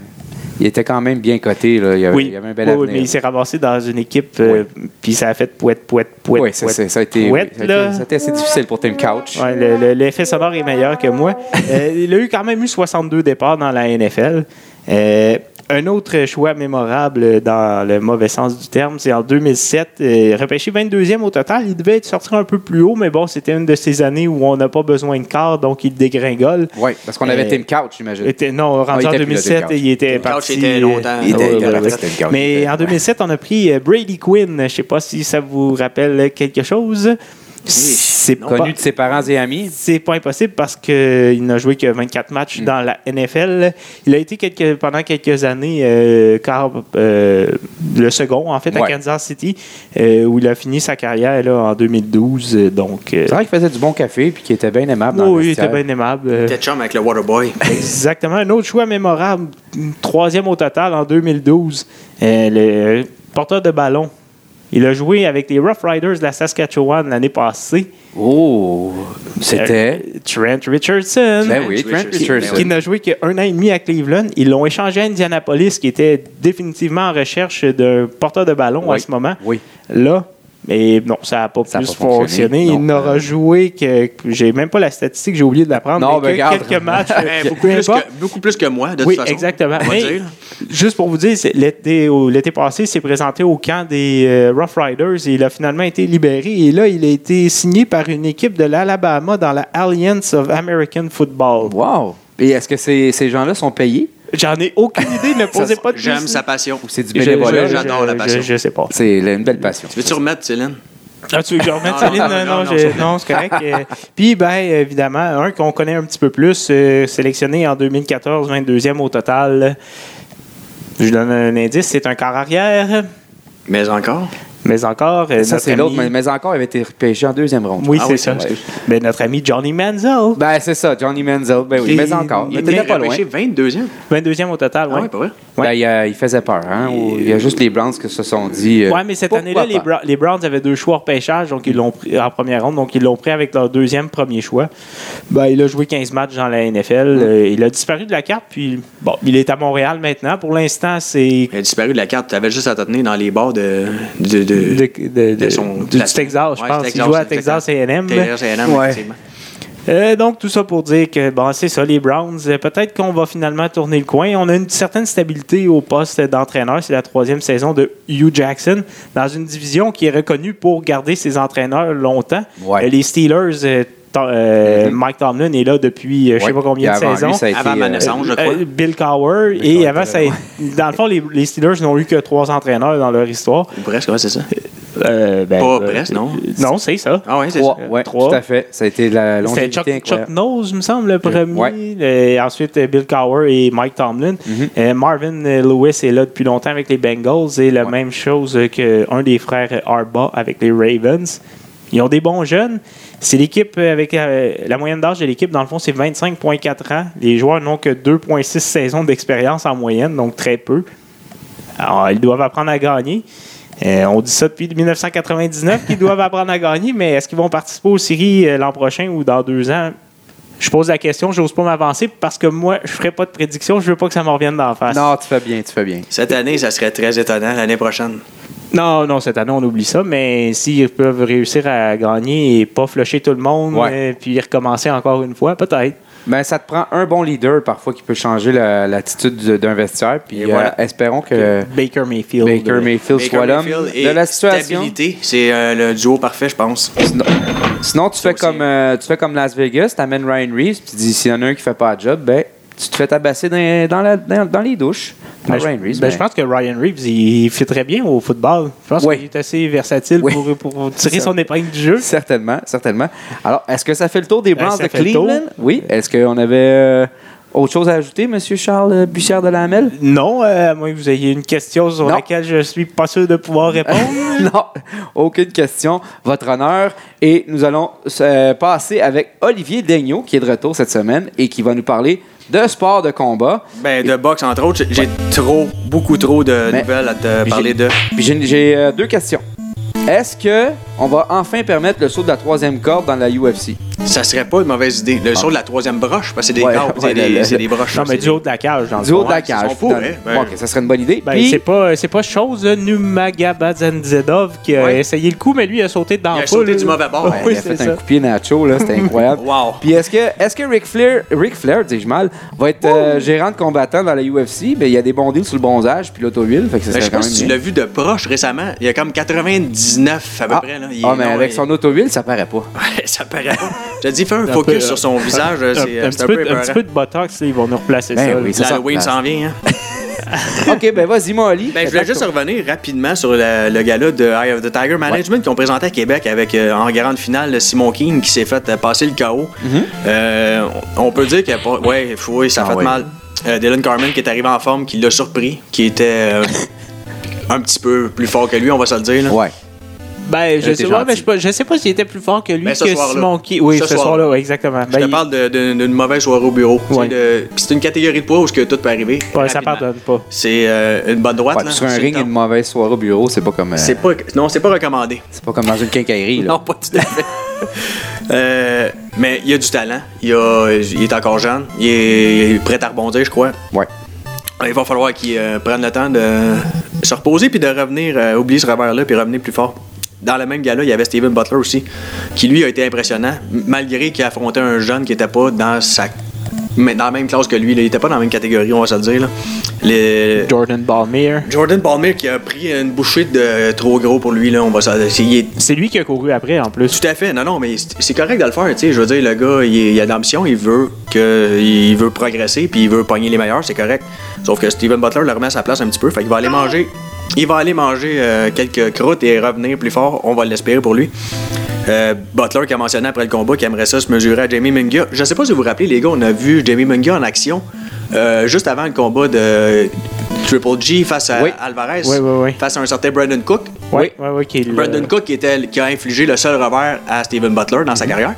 il était quand même bien coté. Là. Il, y avait, Oui, il y avait un bel Oui, avenir. oui, mais il s'est ramassé dans une équipe, euh, puis ça a fait pouette, pouette, pouette. Oui, pouette, ça a été, pouette, ça a été- là. ça a été assez difficile pour Tim Couch. Ouais, le- le- l'effet sonore est meilleur que moi. *laughs* Euh, il a eu quand même eu 62 départs dans la NFL. Euh, un autre choix mémorable dans le mauvais sens du terme, c'est en 2007, euh, repêché 22e au total. Il devait être sorti un peu plus haut, mais bon, c'était une de ces années où on n'a pas besoin de quart, donc il dégringole. Oui, parce qu'on avait Euh, Tim Couch, j'imagine. Était, non, rendu il en était plus là, 2007, Tim Couch. il était Tim Couch parti. était longtemps. euh, Il était- ouais, il était ouais, ouais. Couch. Mais en 2007, on a pris euh, Brady Quinn. Je ne sais pas si ça vous rappelle quelque chose. C'est pas- Connu de ses parents et amis. c'est pas impossible parce qu'il n'a joué que 24 matchs dans la NFL. Il a été quelques- pendant quelques années euh, car, euh, le second, en fait, à. Kansas City, euh, où il a fini sa carrière là, en 2012. euh, Donc, euh, C'est vrai qu'il faisait du bon café puis qu'il était bien aimable dans oui, il était bien aimable. euh, T'es chum avec le Waterboy. Exactement. Un autre choix mémorable, troisième au total en 2012. Euh, le porteur de ballon. Il a joué avec les Rough Riders de la Saskatchewan l'année passée. Oh, c'était... Euh, Trent Richardson. Ben oui, Trent Richardson. Richardson. qui n'a joué qu'un an et demi à Cleveland. Ils l'ont échangé à Indianapolis, qui était définitivement en recherche d'un porteur de ballon à Oui. ce moment. Oui. Là, mais non, ça n'a pas Ça a plus pas fonctionné. Non. Il n'aura joué que. J'ai même pas la statistique, j'ai oublié de la prendre. Non, mais ben, que regarde. quelques matchs. *laughs* Peu beaucoup, plus que, beaucoup plus que moi, de Oui, toute façon. exactement. Mais-. Juste pour vous dire, l'été passé, il s'est présenté au camp des euh, Rough Riders et il a finalement été libéré. Et là, il a été signé par une équipe de l'Alabama dans la Alliance of American Football. Wow. Et est-ce que ces, ces gens-là sont payés? J'en ai aucune idée, ne *laughs* posez pas de J'aime questions. sa passion. ou c'est du bénévolat? J'adore la passion. Je, je sais pas. C'est une belle passion. Tu veux-tu remettre, Céline? Ah, tu veux que je remette Céline? non, Non, non, non, non, je- c'est- non, c'est correct. Euh, Puis, ben, évidemment, un qu'on connaît un petit peu plus, euh, sélectionné en 2014, 22e au total. Je donne un indice, c'est un quart arrière, Mais encore? Mais encore. euh, Ça, notre c'est l'autre, ami- mais, mais encore, il avait été repêché en deuxième ronde. Oui, Ah c'est oui, ça. c'est vrai. Mais notre ami Johnny Manziel, Ben, c'est ça, Johnny Manziel. Ben oui, Il- mais encore. il Mais était pas loin. repêché 22e. 22e au total, Ah ouais. oui, pas vrai? Ouais. Ben, il, a- il faisait peur, hein? Il y a juste les Browns qui se sont dit. euh, Ouais, mais cette année-là, les, pas? Bra- les Browns avaient deux choix en pêchage, donc ils l'ont pris en première ronde, donc ils l'ont pris avec leur deuxième premier choix. Ben, il a joué 15 matchs dans la NFL. euh, il a disparu de la carte, puis bon, il est à Montréal maintenant. Pour l'instant, c'est Il a disparu de la carte. Tu avais juste à te tenir dans les bords de. de, de, de, de- de- de son du. Texas, je Ouais, pense. Texas, il jouait à Texas A&M. Texas A&M, Ouais. effectivement. Euh, donc, tout ça pour dire que, bon, c'est ça, les Browns. euh, Peut-être qu'on va finalement tourner le coin. On a une certaine stabilité au poste d'entraîneur. C'est la troisième saison de Hugh Jackson dans une division qui est reconnue pour garder ses entraîneurs longtemps. Ouais. Euh, les Steelers, euh, to-. Mike Tomlin est là depuis euh, je sais Ouais. pas combien de saisons. lui, ça a été, Avant ma euh, naissance, je crois. Euh, Bill Cowher. Bill et Cowher avant, ça, a- dans le fond, les, les Steelers n'ont eu que trois entraîneurs dans leur histoire. Presque, ouais, c'est ça. Euh, ben, Pas presque, non? Non, c'est ça. Ah ouais, c'est Trois, ça. ouais, Trois. tout à fait. Ça a été la C'était longévité Chuck, Chuck. Nose, me semble, le premier. Ouais. Euh, ensuite, Bill Cowher et Mike Tomlin. Mhm. Euh, Marvin Lewis est là depuis longtemps avec les Bengals et la même chose qu'un des frères Arba avec les Ravens. Ils ont des bons jeunes. C'est l'équipe euh, avec euh, la moyenne d'âge de l'équipe, dans le fond, c'est 25,4 ans. Les joueurs n'ont que 2,6 saisons d'expérience en moyenne, donc très peu. Alors, ils doivent apprendre à gagner. Euh, on dit ça depuis 1999 qu'ils doivent apprendre à gagner, mais est-ce qu'ils vont participer aux séries euh, l'an prochain ou dans deux ans? Je pose la question, j'ose pas m'avancer parce que moi, je ferai pas de prédiction, je veux pas que ça me revienne d'en face. Non, tu fais bien, tu fais bien. Cette année, ça serait très étonnant. L'année prochaine. Non, non, cette année, on oublie ça, mais s'ils peuvent réussir à gagner et pas flusher tout le monde, Ouais. euh, puis recommencer encore une fois, peut-être. Ben, ça te prend un bon leader parfois qui peut changer la- l'attitude du- d'un vestiaire. Puis euh, voilà. espérons que Baker Mayfield. Baker euh, Mayfield Baker soit l'homme de la situation. C'est euh, le duo parfait, je pense. Sinon, sinon, tu, fais aussi. comme, euh, tu fais comme Las Vegas, tu amènes Ryan Reeves, puis tu dis s'il y en a un qui fait pas le job, ben, tu te fais tabasser dans, dans, la- dans- dans les douches. Ben, je, Ryan Reeves, ben, mais- je pense que Ryan Reeves, il fit très bien au football. Je pense Oui. qu'il est assez versatile Oui. pour, pour *laughs* tirer Ça. son épingle du jeu. Certainement, certainement. Alors, est-ce que ça fait le tour des Browns ça de. Cleveland? Oui. Est-ce qu'on avait euh, autre chose à ajouter, M. Charles Bussière de la Hamel? Non, euh, à moins que vous ayez une question sur Non. laquelle je suis pas sûr de pouvoir répondre. *laughs* non, aucune question. Votre honneur. Et nous allons euh, passer avec Olivier Daigneault, qui est de retour cette semaine et qui va nous parler de sport de combat. Ben, de boxe, entre autres, j'ai- trop, beaucoup trop de Mais- nouvelles à te parler de. Puis j'ai euh, deux questions. Est-ce que on va enfin permettre le saut de la troisième corde dans la UFC. Ça serait pas une mauvaise idée. Le saut de la troisième broche, parce que c'est des, Ouais, cordes, c'est ouais, des, le- le- c'est des broches. Non, mais du haut de la cage, dans le Du haut de la ouais, cage. Bon, ok, ça serait une bonne idée. Ben, Puis- c'est pas, c'est pas chose de Numagabadzenzedov qui a Ouais. essayé le coup, mais lui il a sauté dans Il a la sauté du mauvais bord. Ouais, Oui, il a fait ça. un coup de pied nacho, là, c'était incroyable. *laughs* Wow. Puis est-ce que, est-ce que Ric Flair, Ric Flair, dis-je mal, va être euh, gérant de combattant dans la UFC? Ben, il y a des bons deals sur le bronzage puis l'autoville, fait que ça Ben, je sais pas si tu l'as vu de proche récemment. Il y a comme 99 à peu Ah, près. Là. Il est- ah, mais non, avec il- son autoville, ça paraît pas. Ouais, ça paraît pas. Je te dis, fais un Un focus peu, sur euh, son visage. Un, C'est un c'est petit un peu, peu un petit épeurant. peu de botox, ils vont nous replacer Ben ça. oui, là. c'est ça. L'Halloween s'en vient. Hein? *laughs* ok, ben vas-y, Molly. Ben, je voulais juste revenir rapidement sur le, le gala de Eye of the Tiger Management qu'ils ont présenté à Québec avec euh, en grande finale Simon Keane qui s'est fait euh, passer le KO. Euh, on on peut dire que ouais, oui, ça. Ah fait ouais. mal. Euh, Dylan Carmen qui est arrivé en forme, qui l'a surpris, qui était euh, *laughs* un petit peu plus fort que lui, on va se le dire. là. Ouais. Ben, je sais, pas, mais je, sais pas- je sais pas s'il était plus fort que lui Ben, ce que soir-là. Simon Key. Oui, Ce ce, soir-là. ouais, exactement. Je Ben, te il- parle d'une mauvaise soirée au bureau. Tu sais, Ouais. de- puis C'est une catégorie de poids où que tout peut arriver. ouais, ça pardonne pas. C'est euh, une bonne droite. Ouais, là. sur un ring et une mauvaise soirée au bureau, c'est pas comme. euh, C'est pas, non, c'est pas recommandé. c'est pas comme dans une quincaillerie, là. *laughs* Non, pas tout à fait. Euh, mais il a du talent. Il, a- il est encore jeune. Il est, il est prêt à rebondir, je crois. Ouais. Il va falloir qu'il euh, prenne le temps de se reposer puis de revenir, euh, oublier ce revers-là puis revenir plus fort. Dans le même gala, il y avait Steven Butler aussi, qui lui a été impressionnant, malgré qu'il affrontait un jeune qui n'était pas dans sa mais dans la même classe que lui. là. Il n'était pas dans la même catégorie, on va se le dire. là. Les- Jordan Balmer. Jordan Palmer qui a pris une bouchée de trop gros pour lui, là, on va se c'est- est- lui qui a couru après, en plus. tout à fait. Non, non, mais c'est correct de le faire. Tu sais, je veux dire, le gars, il, il a l'ambition, il veut que, il veut progresser, puis il veut pogner les meilleurs, c'est correct. Sauf que Steven Butler le remet à sa place un petit peu, fait qu'il va aller manger. Il va aller manger euh, quelques croûtes et revenir plus fort. On va l'espérer pour lui. Euh, Butler qui a mentionné après le combat qu'il aimerait ça se mesurer à Jamie Mungia. Je sais pas si vous vous rappelez, les gars, on a vu Jamie Mungia en action euh, juste avant le combat de Triple G face à Oui. Alvarez, Oui, oui, oui. face à un certain Brandon Cook. Oui, oui. Qui Brandon Cook qui, était, qui a infligé le seul revers à Steven Butler dans sa carrière.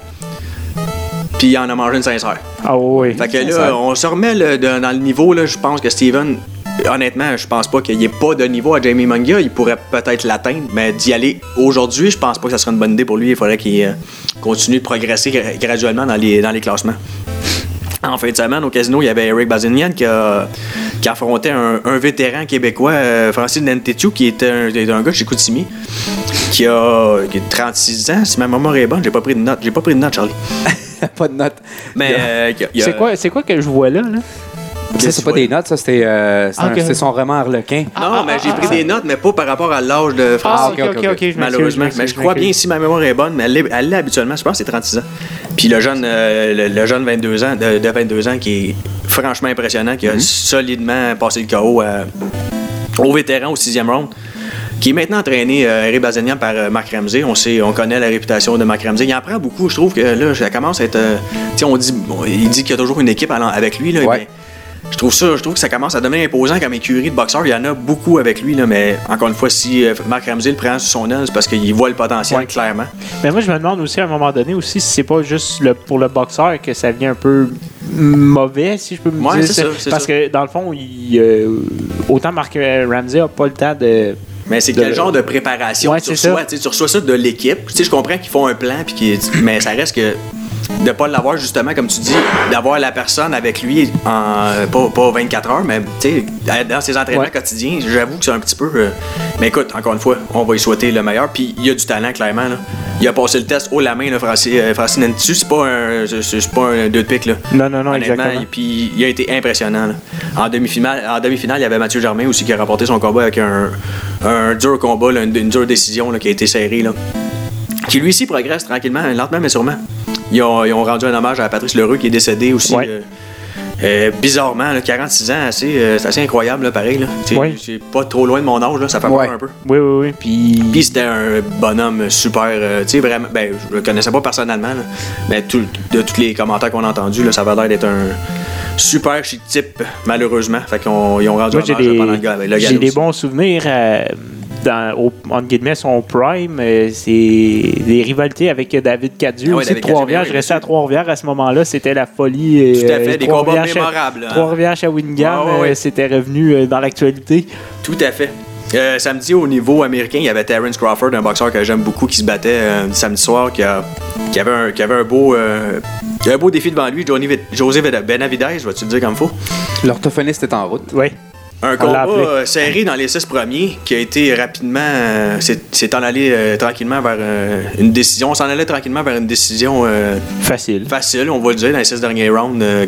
Puis il en a mangé une sincère. Ah oui. Fait que là, on se remet le- de- dans le niveau. Là, je pense que Steven, honnêtement, je pense pas qu'il n'y ait pas de niveau à Jamie Mungia. Il pourrait peut-être l'atteindre, mais d'y aller aujourd'hui, je pense pas que ça serait une bonne idée pour lui. Il faudrait qu'il euh, continue de progresser gra- graduellement dans les, dans les classements. En fin de semaine, au casino, il y avait Eric Bazinian qui, a, qui affrontait un, un vétéran québécois, euh, Francis Nentetu, qui était un, un gars de chez Koutimi, qui a, qui a 36 ans. Si ma mémoire est bonne, j'ai pas pris de note. J'ai pas pris de note, Charlie. *laughs* pas de notes. Mais euh, C'est quoi, c'est quoi que je vois là? là? Ça, c'est pas des notes, ça, c'était euh, c'est Ah, ok. son roman Harlequin. Non, mais j'ai pris des notes, mais pas par rapport à l'âge de Ah, Francis. ok, ok, ok. je m'excuse, malheureusement. je Mais je crois je bien, si ma mémoire est bonne, mais elle l'est elle l'est habituellement, je pense que c'est 36 ans. Puis le jeune, euh, le, le jeune 22 ans, de, de 22 ans qui est franchement impressionnant, qui a solidement passé le KO à- au vétéran au sixième round. Qui est maintenant entraîné, euh, Eric Bazanian, par euh, Marc Ramsey. On, sait, on connaît la réputation de Marc Ramsey. Il en prend beaucoup. Je trouve que là, ça commence à être. euh, tu sais, on dit, bon, il dit qu'il y a toujours une équipe avec lui. Là, Ouais. Je trouve ça, je trouve que ça commence à devenir imposant comme écurie de boxeurs. Il y en a beaucoup avec lui, là, mais encore une fois, si euh, Marc Ramsey le prend sur son aile, c'est parce qu'il voit le potentiel Ouais. clairement. Mais moi, je me demande aussi à un moment donné aussi si c'est pas juste le, pour le boxeur que ça vient un peu mauvais, si je peux me Ouais, dire. c'est ça, Parce ça. que dans le fond, il, euh, autant Mark Ramsey a pas le temps de. Mais c'est De- quel genre de préparation Ouais, tu c'est reçois? ça. Tu tu reçois ça de l'équipe. Tu sais, je comprends qu'ils font un plan, puis mais ça reste que de pas l'avoir justement, comme tu dis, d'avoir la personne avec lui en pas, pas 24 heures, mais tu sais, dans ses entraînements Ouais. quotidiens, j'avoue que c'est un petit peu. euh, mais écoute, encore une fois, on va y souhaiter le meilleur. Puis il y a du talent, clairement. Là. Il a passé le test haut la main, là, Francis, euh, Francis Nentu. C'est pas un, c'est- pas un deux de pique, là. Non, non, non, exactement. et puis il a été impressionnant. là. En demi-finale, en demi-finale, il y avait Mathieu Germain aussi qui a remporté son combat avec un, un dur combat, là, une, une dure décision là, qui a été serrée. Là. Qui lui aussi progresse tranquillement, lentement mais sûrement. Ils ont, ils ont rendu un hommage à Patrice Leroux qui est décédé aussi. Ouais. euh, euh, bizarrement, là, 46 ans, assez, euh, c'est assez incroyable, là, pareil. Là. C'est, Ouais. pas trop loin de mon âge, là, ça fait Ouais. peur un peu. Oui, oui, oui. Puis. Puis c'était un bonhomme super, euh, tu sais, vraiment, ben, je le connaissais pas personnellement, là, mais tout- de tous les commentaires qu'on a entendus, là, ça avait l'air d'être un super chic type, malheureusement. Fait qu'ils ont, ils ont rendu Moi, hommage des, pendant le gars. le j'ai des bons souvenirs dans, au, entre guillemets, son prime. euh, c'est des rivalités avec David Cadieux Ah ouais, aussi David de Trois-Rivières. Je restais à Trois-Rivières à ce moment-là. C'était la folie. euh, Tout à fait, des combats mémorables. hein. Trois-Rivières chez Wingham, Ouais, ouais, ouais. euh, c'était revenu dans l'actualité. Tout à fait. Euh, samedi, au niveau américain, il y avait Terrence Crawford, un boxeur que j'aime beaucoup, qui se battait euh, samedi soir, qui, a- qui avait, un, qui avait un beau. euh, qui avait un beau défi devant lui, Johnny, José Vid- Benavidez, je vais-tu le dire comme faut? L'orthophoniste est en route. Oui. Un combat euh, serré dans les six premiers qui a été rapidement. euh, c'est c'est en allé euh, tranquillement vers euh, une décision. On s'en allait tranquillement vers une décision euh, Facile. facile, on va le dire, dans les six derniers rounds. euh,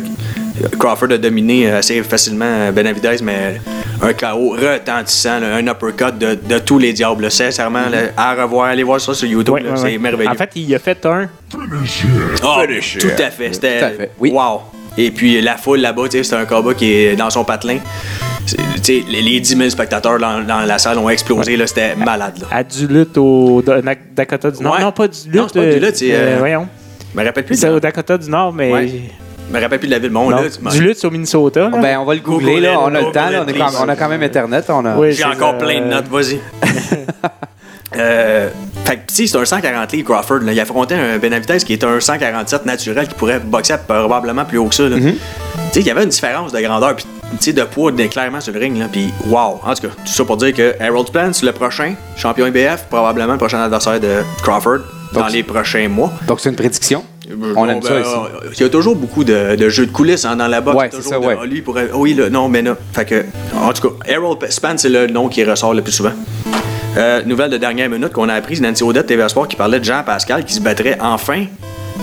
Crawford a dominé assez facilement Benavidez, mais un KO retentissant, là, un uppercut de, de tous les diables. là. Sincèrement, là, à revoir, allez voir ça sur YouTube, Ouais, là, ouais, c'est ouais. merveilleux. En fait, il a fait un. Ah, tout à fait. C'était. Tout à fait, oui. Wow. Et puis la foule là-bas, tu sais, c'est un combat qui est dans son patelin. Les, les 10 000 spectateurs dans, dans la salle ont explosé, là, c'était malade. Là. à Duluth au Dakota du Nord. Ouais. Non, pas Duluth. Non, c'est pas euh, Duluth, c'est, euh, euh, voyons. Je me rappelle plus. C'est au Dakota du Nord, mais. Ouais. Je me rappelle plus de la ville. Mon Non, là, Duluth, c'est au Minnesota. là. Ben, on va le googler, Google là. On a le temps, là. On, est quand, please. on a quand même Internet. On a... Oui, J'ai encore plein de notes, vas-y. *laughs* euh, fait sais, c'est un 140 livres, Crawford. Là. Il affrontait un Benavidez qui est un 147 naturel qui pourrait boxer probablement plus haut que ça. là. Tu sais, il y avait une différence de grandeur, puis sais, de poids de- clairement sur le ring. Là. Puis, wow. En tout cas, tout ça pour dire que Harold Spence, le prochain champion IBF, probablement le prochain adversaire de Crawford dans les prochains mois. Donc, c'est une prédiction? On aime Bon, ça ben, ici. euh, Il y a toujours beaucoup de, de jeux de coulisses hein, dans la boxe. Ouais, Toujours ça, de, ouais. Lui pourrait- ah oui, là, non, mais non. Fait que, en tout cas, Errol Spence, c'est le nom qui ressort le plus souvent. Euh, nouvelle de dernière minute qu'on a apprise, Nancy Odette, TV Sport, qui parlait de Jean Pascal qui se battrait enfin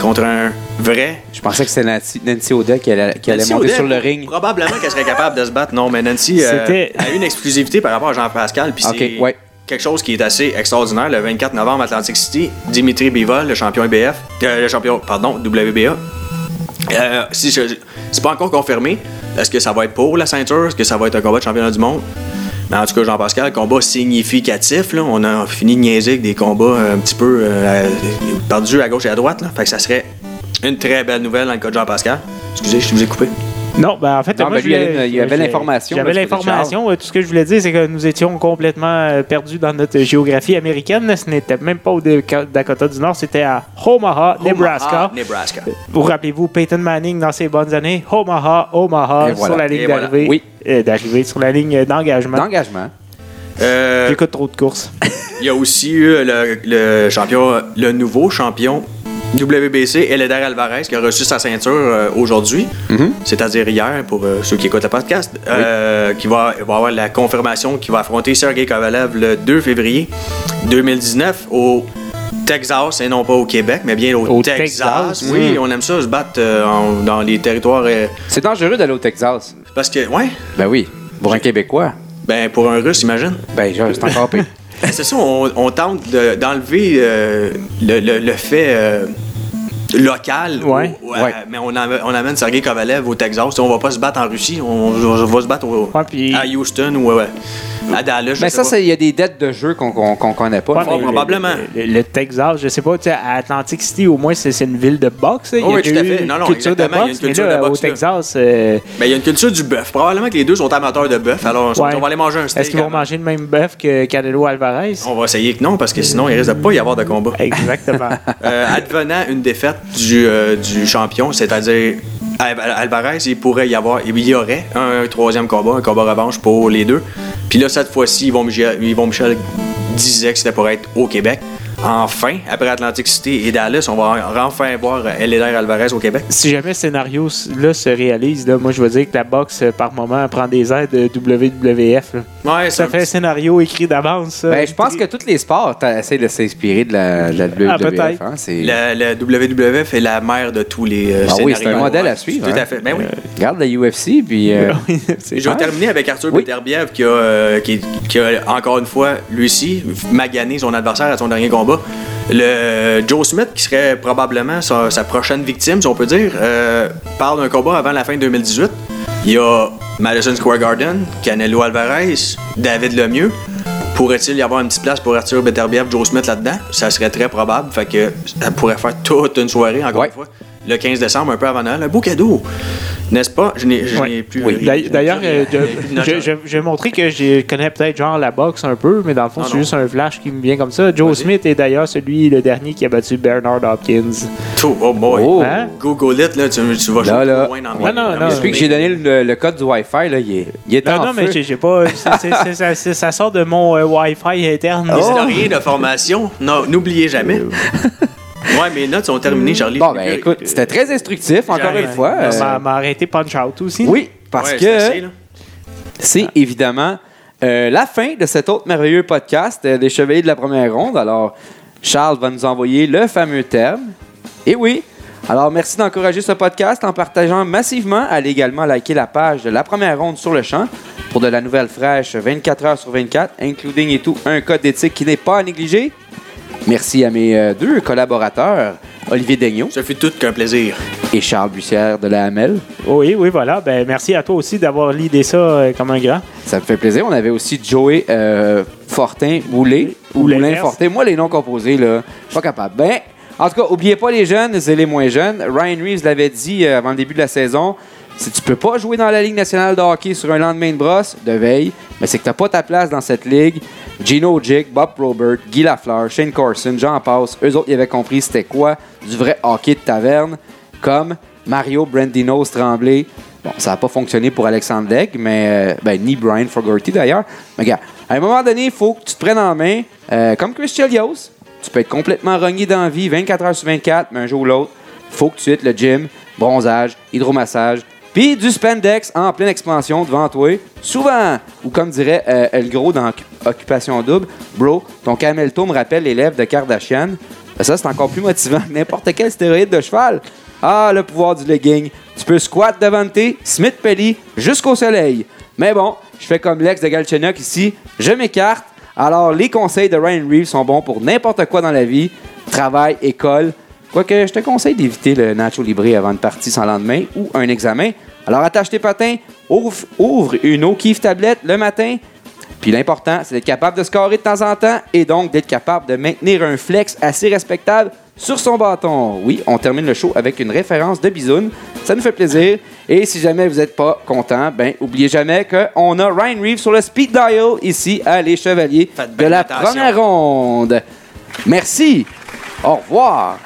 contre un vrai. Je pensais que c'était Nancy, Nancy O'Day qui allait, qui allait Nancy monter O'Dell, sur le ring. Probablement qu'elle serait capable de se battre. Non, mais Nancy euh, a eu une exclusivité par rapport à Jean Pascal. Puis Ok, c'est ouais. quelque chose qui est assez extraordinaire. Le 24 novembre, Atlantic City, Dimitri Bivol, le champion IBF, euh, le champion, pardon, WBA. Euh, si je- c'est pas encore confirmé. Est-ce que ça va être pour la ceinture? Est-ce que ça va être un combat de championnat du monde? En tout cas, Jean-Pascal, combat significatif. Là. On a fini de niaiser avec des combats euh, un petit peu euh, perdus à gauche et à droite. Fait que ça serait une très belle nouvelle dans le cas de Jean-Pascal. Excusez, je vous ai coupé. Non, ben en fait, Non, moi, ben, lui, il y voulais- avait- il y avait j'ai- l'information, J'avais de l'information. Euh, Tout ce que je voulais dire, c'est que nous étions complètement euh, perdus dans notre géographie américaine. Ce n'était même pas au Dakota du Nord, c'était à Omaha, Nebraska. Omaha, Nebraska. Vous rappelez-vous Peyton Manning dans ses bonnes années? Omaha, Omaha, Et voilà. sur la ligne voilà. d'arrivée. Oui. Euh, d'arrivée, sur la ligne d'engagement. D'engagement. Euh, J'écoute trop de courses. *laughs* Il y a aussi eu le, le champion, le nouveau champion WBC, Eleder Alvarez, qui a reçu sa ceinture euh, aujourd'hui, c'est-à-dire hier, pour euh, ceux qui écoutent le podcast, euh, qui va, va avoir la confirmation qu'il va affronter Sergei Kovalev le 2 février 2019 au Texas et non pas au Québec, mais bien au, Au Texas. Texas. Oui, on aime ça se battre euh, en- dans les territoires. euh, C'est dangereux d'aller au Texas. parce que, ouais, Ben oui. Pour un Québécois. ben pour un Russe, imagine. Ben, genre, c'est encore pire. *laughs* Ben, C'est ça, on, on tente de- d'enlever euh, le, le- le fait euh, local. Ouais. au- Ouais. Mais on, amène- on amène Sergei Kovalev au Texas. On va pas se battre en Russie, on, on va se battre au- Ouais, puis- à Houston ou ouais, à Dallas. Mais ça, il y a des dettes de jeu qu'on qu'on connaît pas. Ouais, Fort mais probablement. Le, le- le Texas, je sais pas, tu sais, à Atlantic City, au moins, c'est une ville de boxe. hein. Oh oui, tout à fait. Non, non, une culture de il y a une mais culture là, de boxe, au là. Texas, euh, Ben, il y a une culture du bœuf. Probablement que les deux sont amateurs de bœuf. Alors, on- Ouais. on va aller manger un steak. est-ce qu'ils vont manger le même bœuf que Canelo Alvarez? On va essayer que non, parce que sinon, il risque de pas y avoir de combat. Exactement. Euh, advenant une défaite du, euh, du champion, c'est-à-dire Al- Alvarez, il pourrait y avoir, il y aurait un troisième combat, un combat revanche pour les deux. Puis là, cette fois-ci, Yvon Michel, Yvon Michel disait que c'était pour être au Québec. Enfin, après Atlantic City et Dallas, on va enfin voir Eleder Alvarez au Québec. si jamais ce scénario-là se réalise, là, moi, je veux dire que la boxe, euh, par moment, prend des airs de WWF. là. Ouais, Ça fait un scénario écrit d'avance. Ben, je pense que tous les sports essaient de s'inspirer de la, de la WWF. Ah, peut-être. hein, c'est- La, la WWF est la mère de tous les euh, Ah oui, scénarios. c'est un modèle à suivre, Tout hein. à fait. Ben oui. Regarde la UFC, puis. euh, *laughs* je vais terminer avec Arthur Oui. Beterbiev qui a, euh, qui, qui a, encore une fois, lui aussi, magané son adversaire à son dernier combat. Le Joe Smith, qui serait probablement sa, sa prochaine victime, si on peut dire, euh, parle d'un combat avant la fin de 2018. Il y a Madison Square Garden, Canelo Alvarez, David Lemieux. Pourrait-il y avoir une petite place pour Arthur Beterbiev, Joe Smith là-dedans? Ça serait très probable. Fait que ça pourrait faire toute une soirée, encore Ouais. une fois. Le 15 décembre, un peu avant Noël. Un beau cadeau. N'est-ce pas? Je n'ai plus. Oui. D'ailleurs, euh, *laughs* je- je- je- je- j'ai montré que je connais peut-être genre la boxe un peu, mais dans le fond, c'est non. juste un flash qui me vient comme ça. Joe. Smith est d'ailleurs celui, le dernier qui a battu Bernard Hopkins. Oh, oh boy. Oh. Hein? Google it, là, tu, tu vas Là, jouer là. loin dans Non, mes- non, non. Depuis que j'ai donné le, le code du Wi-Fi, là, il est, il est Non, en non, mais feu. j'ai pas. ça, sort de mon euh, Wi-Fi interne. Les Oh. historiens de formation, non, n'oubliez jamais. *laughs* ouais, mes notes sont terminées, Charlie. Bon, Je ben écoute, c'était très instructif, encore une fois. Ça m'a- arrêté Punch Out aussi. oui, parce que c'est évidemment euh, la fin de cet autre merveilleux podcast euh, des Chevaliers de la Première Ronde. Alors, Charles va nous envoyer le fameux terme. Et oui, alors merci d'encourager ce podcast en partageant massivement. Allez également liker la page de la Première Ronde sur le champ pour de la nouvelle fraîche 24 heures sur 24, including et tout un code d'éthique qui n'est pas à négliger. Merci à mes euh, deux collaborateurs, Olivier Daigneault Ça fait tout qu'un plaisir. et Charles Bussière de la AML. Oui, oui, voilà. Ben, merci à toi aussi d'avoir l'idée ça euh, comme un grand. Ça me fait plaisir. On avait aussi Joey euh, Fortin Boulet ou Moulin. Fortin. Moi, les noms composés, là, je suis pas capable. Ben, en tout cas, oubliez pas les jeunes et les moins jeunes. Ryan Reeves l'avait dit euh, avant le début de la saison. Si tu peux pas jouer dans la Ligue nationale de hockey sur un lendemain de brosse, de veille, mais c'est que t'as pas ta place dans cette ligue. Gino Jick, Bob Probert, Guy Lafleur, Shane Carson, Jean Passe, eux autres, ils avaient compris c'était quoi du vrai hockey de taverne, comme Mario Brandinos Tremblay. Bon, ça n'a pas fonctionné pour Alexandre Legg, mais euh, ben, ni Brian Fogarty d'ailleurs. Mais regarde, à un moment donné, il faut que tu te prennes en main, euh, comme Chris Chelios. Tu peux être complètement rogné dans vie 24 heures sur 24, mais un jour ou l'autre, il faut que tu aies le gym, bronzage, hydromassage, puis du spandex en pleine expansion devant toi. Souvent, ou comme dirait euh, El Gros dans Occu- Occupation Double, bro, ton camelto me rappelle les lèvres de Kardashian. Ben, ça, c'est encore plus motivant que n'importe quel stéroïde de cheval. Ah, le pouvoir du legging. Tu peux squat devant tes Smith Pelly jusqu'au soleil. Mais bon, je fais comme l'ex de Galchenyuk ici, je m'écarte. Alors, les conseils de Ryan Reeves sont bons pour n'importe quoi dans la vie. Travail, école. Quoique, je te conseille d'éviter le Nacho Libre avant une partie sans lendemain ou un examen. Alors, attache tes patins, ouvre, ouvre une O'Keefe tablette le matin. Puis l'important, c'est d'être capable de scorer de temps en temps et donc d'être capable de maintenir un flex assez respectable sur son bâton. Oui, on termine le show avec une référence de Bisoun. Ça nous fait plaisir. Et si jamais vous n'êtes pas content, ben oubliez jamais qu'on a Ryan Reeves sur le speed dial ici à Les Chevaliers Faites de la attention. première ronde. Merci. Au revoir.